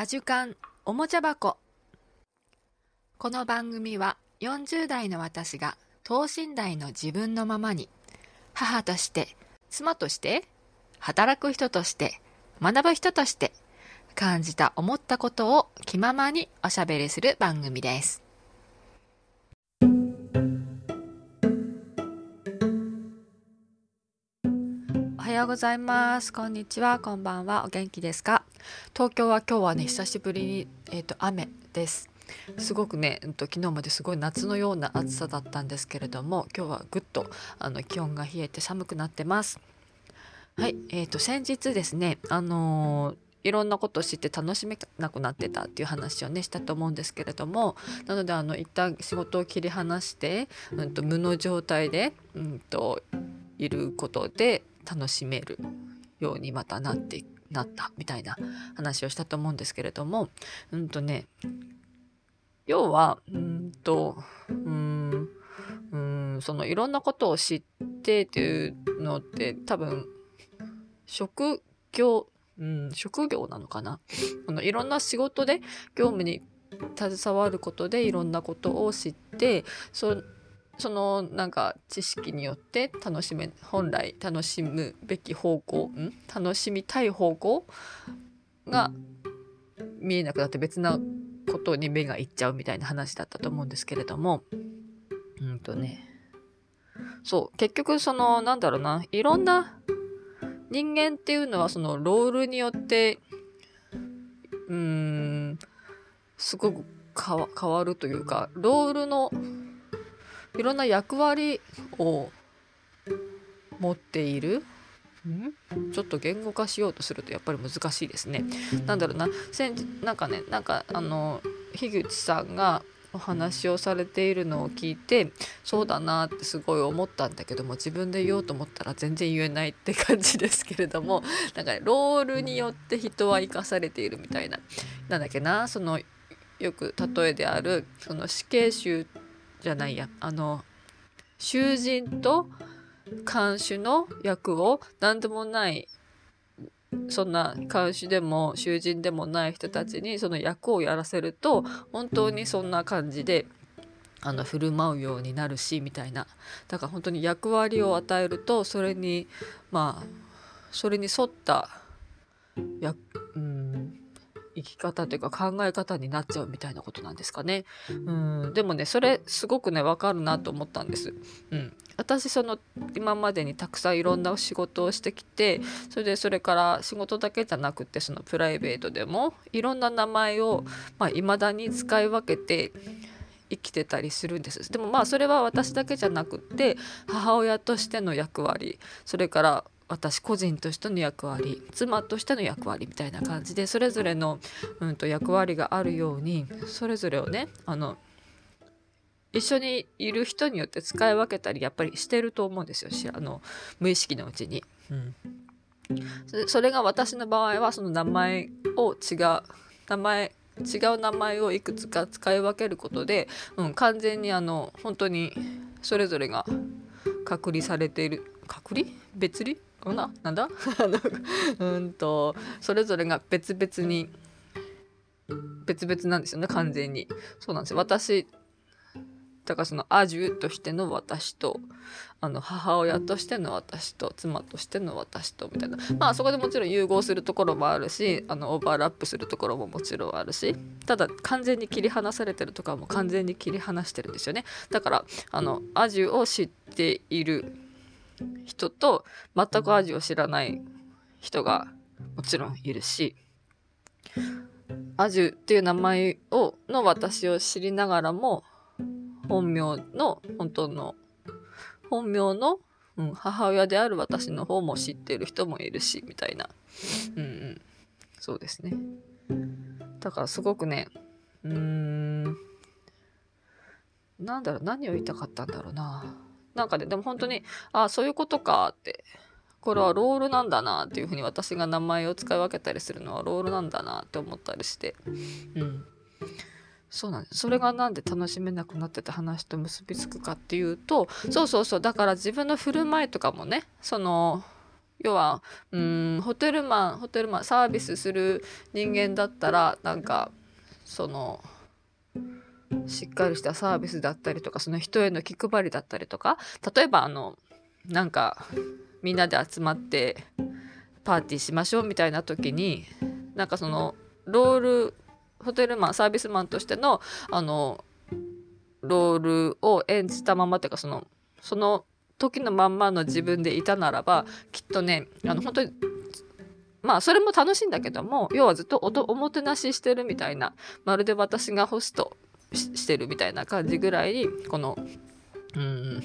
アジュカンおもちゃ箱。この番組は40代の私が等身大の自分のままに母として妻として働く人として学ぶ人として感じた思ったことを気ままにおしゃべりする番組です。ようございます。こんにちは。こんばんは。お元気ですか？東京は今日はね久しぶりに、えーと、雨です。すごくね、うんと、昨日まですごい夏のような暑さだったんですけれども今日はぐっとあの気温が冷えて寒くなってます。はいえーと、先日ですねあのーいろんなことを知って楽しめなくなってたっていう話をねしたと思うんですけれどもなのであの一旦仕事を切り離して、うんと、無の状態で、うんといることで楽しめるようにまたなってなったみたいな話をしたと思うんですけれどもうんとね要はうんとうんうんそのいろんなことを知ってっていうのって多分職業うん、職業なのかな？あのいろんな仕事で業務に携わることでいろんなことを知ってそそのなんか知識によって楽しめ本来楽しむべき方向ん楽しみたい方向が見えなくなって別なことに目がいっちゃうみたいな話だったと思うんですけれども。うんとね。そう結局そのなんだろうな。いろんな人間っていうのはそのロールによってうーんすごく変わるというかロールのいろんな役割を持っている。んちょっと言語化しようとするとやっぱり難しいですね。なんだろうな。せんなんかねなんかあの樋口さんがお話をされているのを聞いてそうだなってすごい思ったんだけども自分で言おうと思ったら全然言えないって感じですけれどもなんか、ね、ロールによって人は生かされているみたいな。なんだっけなそのよく例えであるその死刑囚じゃないや。あの囚人と看守の役を何でもないそんな看守でも囚人でもない人たちにその役をやらせると本当にそんな感じであの振る舞うようになるしみたいな。だから本当に役割を与えるとそれにまあそれに沿ったや、うん、生き方というか考え方になっちゃうみたいなことなんですかね。うんでもねそれすごくね分かるなと思ったんです。うん、私その今までにたくさんいろんな仕事をしてきてそれでそれから仕事だけじゃなくてそのプライベートでもいろんな名前をいまあ、未だに使い分けて生きてたりするんですでもまあそれは私だけじゃなくって母親としての役割それから私個人としての役割妻としての役割みたいな感じでそれぞれの、うん、と役割があるようにそれぞれをねあの一緒にいる人によって使い分けたりやっぱりしてると思うんですよあの無意識のうちに。うん。それが私の場合はその名前を違う名前違う名前をいくつか使い分けることで、うん、完全にあの本当にそれぞれが隔離されている隔離？別離？かな？なんだ？うんとそれぞれが別々に別々なんですよね完全に。そうなんですよ。私だからそのアジュとしての私とあの母親としての私と妻としての私とみたいな。まあそこでもちろん融合するところもあるしあのオーバーラップするところももちろんあるしただ完全に切り離されてるとかも完全に切り離してるんですよね。だからあのアジュを知っている人と全く味を知らない人がもちろんいるしアジュっていう名前をの私を知りながらも本名の本当の本名の、うん、母親である私の方も知ってる人もいるしみたいな。うんうん。そうですね。だからすごくねうーんなんだろう何を言いたかったんだろうな。なんかねでも本当にああそういうことかって。これはロールなんだなっていうふうに私が名前を使い分けたりするのはロールなんだなって思ったりして。うん。そうなんですそれがなんで楽しめなくなってた話と結びつくかっていうとそうそうそうだから自分の振る舞いとかもねその要はうんホテルマンホテルマンサービスする人間だったらなんかそのしっかりしたサービスだったりとかその人への気配りだったりとか例えばあのなんかみんなで集まってパーティーしましょうみたいな時になんかそのロールホテルマンサービスマンとしてのあのロールを演じたままっていうかそのその時のまんまの自分でいたならばきっとねあの本当にまあそれも楽しいんだけども要はずっとおもてなししてるみたいなまるで私がホストしてるみたいな感じぐらいにこのうん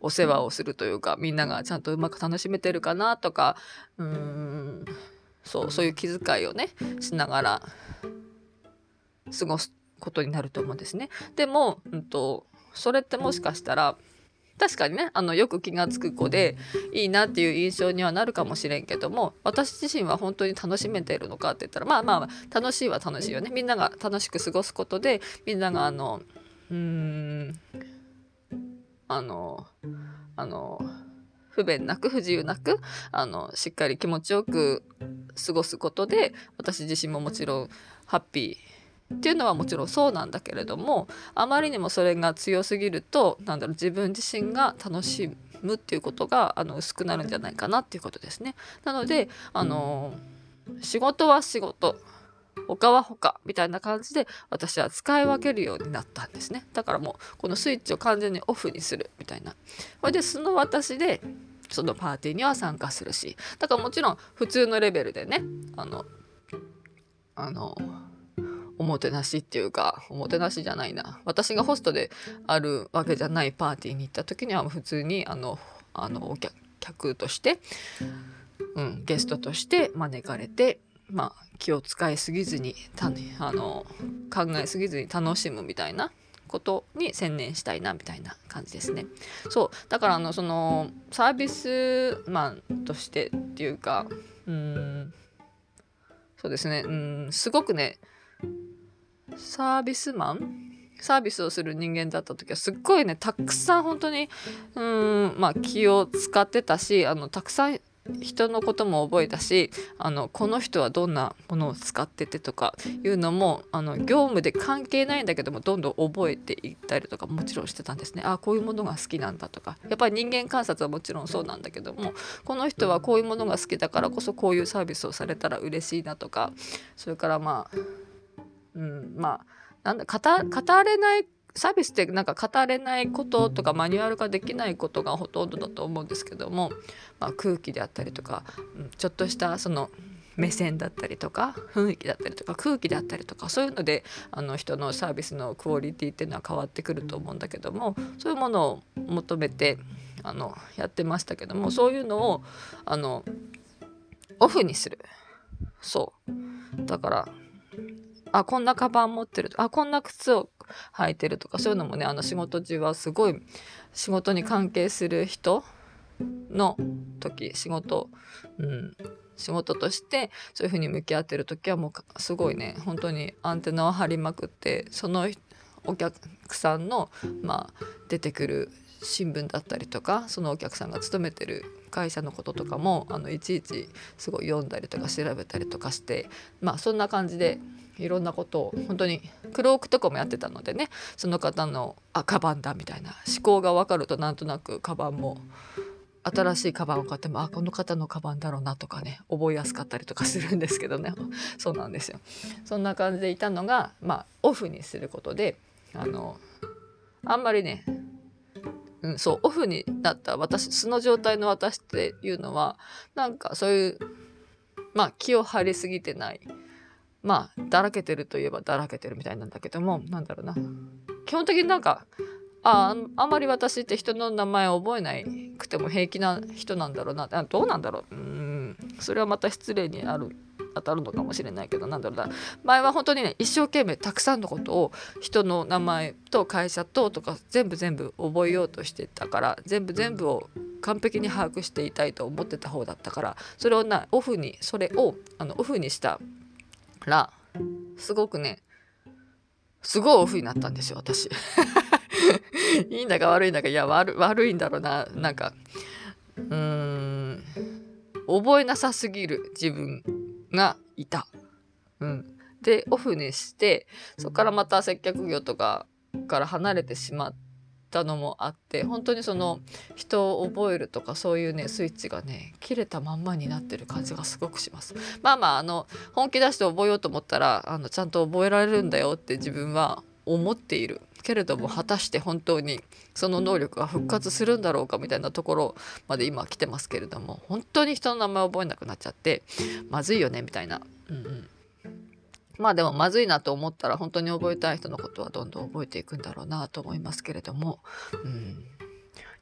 お世話をするというかみんながちゃんとうまく楽しめてるかなとかうんそうそういう気遣いをねしながら過ごすことになると思うんですね。でも、うんと、それってもしかしたら確かにねあのよく気が付く子でいいなっていう印象にはなるかもしれんけども私自身は本当に楽しめているのかって言ったらまあまあ楽しいは楽しいよね。みんなが楽しく過ごすことでみんながあのうーんあのあの不便なく不自由なくあのしっかり気持ちよく過ごすことで私自身ももちろんハッピーっていうのはもちろんそうなんだけれどもあまりにもそれが強すぎるとなんだろう自分自身が楽しむっていうことがあの薄くなるんじゃないかなっていうことですね。なのであの仕事は仕事他は他みたいな感じで私は使い分けるようになったんですね。だからもうこのスイッチを完全にオフにするみたいな。それでその私でそのパーティーには参加するし。だからもちろん普通のレベルでねあのあのおもてなしっていうかおもてなしじゃないな。私がホストであるわけじゃないパーティーに行った時には普通にあのあのお客として、うん、ゲストとして招かれて、まあ、気を使いすぎずにあの考えすぎずに楽しむみたいなことに専念したいなみたいな感じですね。そうだからあのそのサービスマンとしてっていうかうんそうですね。うんすごくねサービスマン？サービスをする人間だった時はすっごいねたくさん本当にうんまあ気を使ってたしあのたくさん人のことも覚えたしあのこの人はどんなものを使っててとかいうのもあの業務で関係ないんだけどもどんどん覚えていったりとかもちろんしてたんですね。あこういうものが好きなんだとか。やっぱり人間観察はもちろんそうなんだけどもこの人はこういうものが好きだからこそこういうサービスをされたら嬉しいなとかそれからまあうん、まあなんだ語語れないサービスってなんか語れないこととかマニュアル化できないことがほとんどだと思うんですけども、まあ、空気であったりとか、うん、ちょっとしたその目線だったりとか雰囲気だったりとか空気であったりとかそういうのであの人のサービスのクオリティっていうのは変わってくると思うんだけどもそういうものを求めてあのやってましたけどもそういうのをあのオフにする。そう。だからあこんなカバン持ってるあこんな靴を履いてるとかそういうのもねあの仕事中はすごい仕事に関係する人の時仕事うん仕事としてそういうふうに向き合ってる時はもうすごいね本当にアンテナを張りまくってそのお客さんの、まあ、出てくる新聞だったりとかそのお客さんが勤めてる会社のこととかもあのいちいちすごい読んだりとか調べたりとかしてまあそんな感じでいろんなことを本当にクロークとかもやってたのでねその方のあカバンだみたいな思考が分かるとなんとなくカバンも新しいカバンを買ってもあこの方のカバンだろうなとかね覚えやすかったりとかするんですけどねそうなんですよ。そんな感じでいたのが、まあ、オフにすることであのあんまりねうん、そうオフになった私素の状態の私っていうのはなんかそういうまあ気を張りすぎてないまあだらけてるといえばだらけてるみたいなんだけどもなんだろうな。基本的になんかああんまり私って人の名前を覚えなくても平気な人なんだろうな。どうなんだろう。うん。それはまた失礼にある当たるのかもしれないけどなんだろうな。前は本当にね一生懸命たくさんのことを人の名前と会社ととか全部全部覚えようとしてたから全部全部を完璧に把握していたいと思ってた方だったからそれをなオフにそれをあのオフにしたらすごくねすごいオフになったんですよ私 いいんだか悪いんだかいや悪悪いんだろうななんかうーん覚えなさすぎる自分がいた。うん、でオフにしてそこからまた接客業とかから離れてしまってたのもあって本当にその人を覚えるとかそういうねスイッチがね切れたまんまになってる感じがすごくします。まあまああの本気出して覚えようと思ったらあのちゃんと覚えられるんだよって自分は思っている。けれども果たして本当にその能力が復活するんだろうかみたいなところまで今来てますけれども本当に人の名前覚えなくなっちゃってまずいよねみたいな。うんうんまあでもまずいなと思ったら本当に覚えたい人のことはどんどん覚えていくんだろうなと思いますけれども、うん、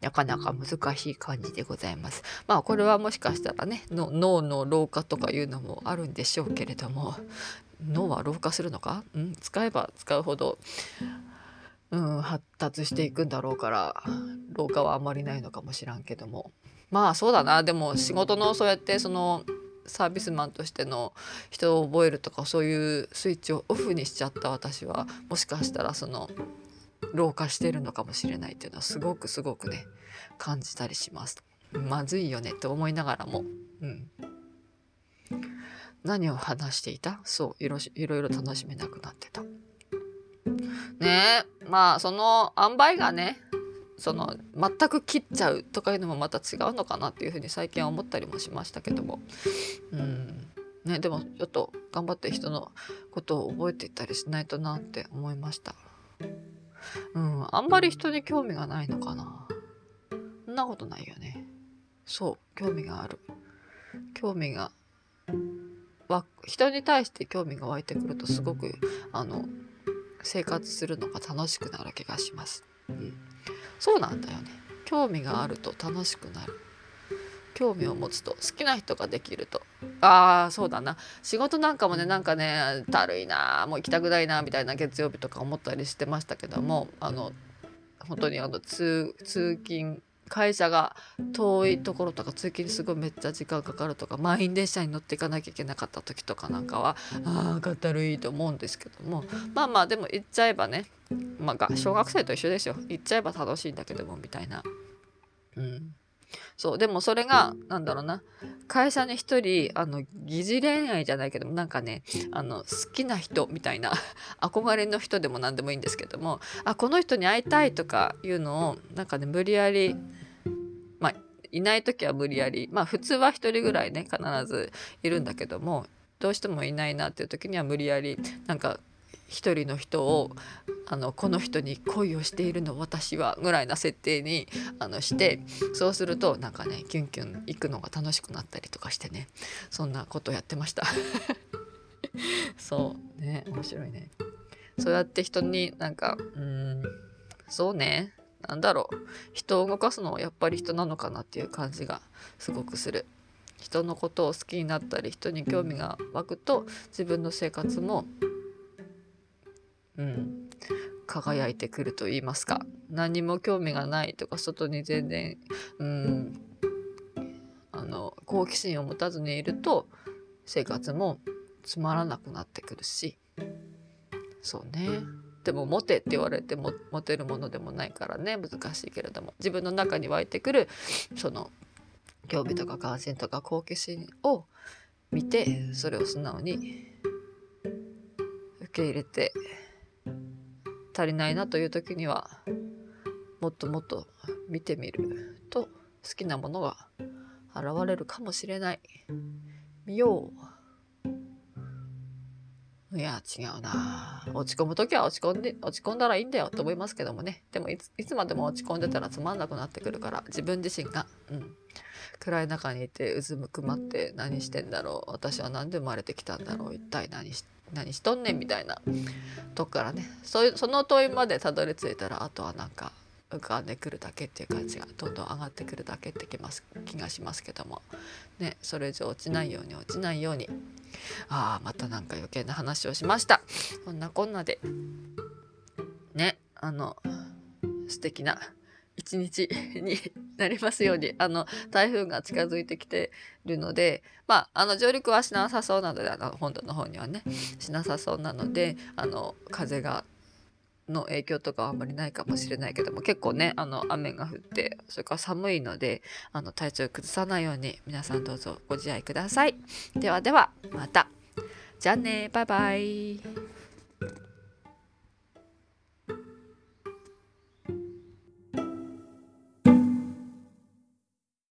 なかなか難しい感じでございます。まあこれはもしかしたらね脳の老化とかいうのもあるんでしょうけれども。脳は老化するのか、うん、使えば使うほど、うん、発達していくんだろうから老化はあまりないのかもしらんけども。まあそうだな。でも仕事のそうやってそのサービスマンとしての人を覚えるとかそういうスイッチをオフにしちゃった私はもしかしたらその老化してるのかもしれないっていうのはすごくすごくね感じたりします。まずいよねって思いながらも、うん、何を話していた？そういろいろいろ楽しめなくなってた。ねえまあその塩梅がねその全く切っちゃうとかいうのもまた違うのかなっていうふうに最近は思ったりもしましたけども。うん。ねでもちょっと頑張って人のことを覚えていったりしないとなって思いました。うんあんまり人に興味がないのかな。そんなことないよね。そう興味がある。興味がわ人に対して興味が湧いてくるとすごくあの生活するのが楽しくなる気がします。うんそうなんだよね。興味があると楽しくなる。興味を持つと好きな人ができると。ああそうだな。仕事なんかもねなんかねだるいなもう行きたくないなみたいな月曜日とか思ったりしてましたけどもあの本当にあの通勤会社が遠いところとか通勤にすごいめっちゃ時間かかるとか満員電車に乗っていかなきゃいけなかった時とかなんかはああかったるいと思うんですけども。まあまあでも行っちゃえばねまあ小学生と一緒ですよ。行っちゃえば楽しいんだけどもみたいな。うん。そうでもそれがなんだろうな。会社に一人あの疑似恋愛じゃないけどもなんかねあの好きな人みたいな 憧れの人でも何でもいいんですけどもあこの人に会いたいとかいうのをなんかね無理やりまあいない時は無理やりまあ普通は一人ぐらいね必ずいるんだけどもどうしてもいないなっていう時には無理やりなんか一人の人をあのこの人に恋をしているの私はぐらいな設定にあのしてそうするとなんかねキュンキュン行くのが楽しくなったりとかしてねそんなことやってました。そうね面白いね。そうやって人になんかうんそうねなんだろう。人を動かすのはやっぱり人なのかなっていう感じがすごくする。人のことを好きになったり人に興味が湧くと自分の生活もうん、輝いてくると言いますか。何も興味がないとか外に全然、うん、あの好奇心を持たずにいると生活もつまらなくなってくるし。そうね。でもモテって言われてもモテるものでもないからね。難しいけれども。自分の中に湧いてくるその興味とか関心とか好奇心を見てそれを素直に受け入れて足りないなという時にはもっともっと見てみると好きなものが現れるかもしれない。見よう。いや違うな。落ち込む時は落ち込んで落ち込んだらいいんだよと思いますけどもね。でもいついつまでも落ち込んでたらつまんなくなってくるから自分自身が、うん、暗い中にいてうずむくまって何してんだろう。私は何で生まれてきたんだろう。一体何して何しとんねんみたいな。とこからね。そういうその問いまでたどり着いたらあとはなんか浮かんでくるだけっていう感じがどんどん上がってくるだけってきます気がしますけども。ねそれ以上落ちないように落ちないように。ああまたなんか余計な話をしました。こんなこんなで。ねあの素敵な一日になりますように。あの台風が近づいてきてるのでまああの上陸はしなさそうなのであの本土の方にはねしなさそうなのであの風がの影響とかはあんまりないかもしれないけども結構ねあの雨が降ってそれから寒いのであの体調を崩さないように皆さんどうぞご自愛ください。ではではまた。じゃあねバイバイ。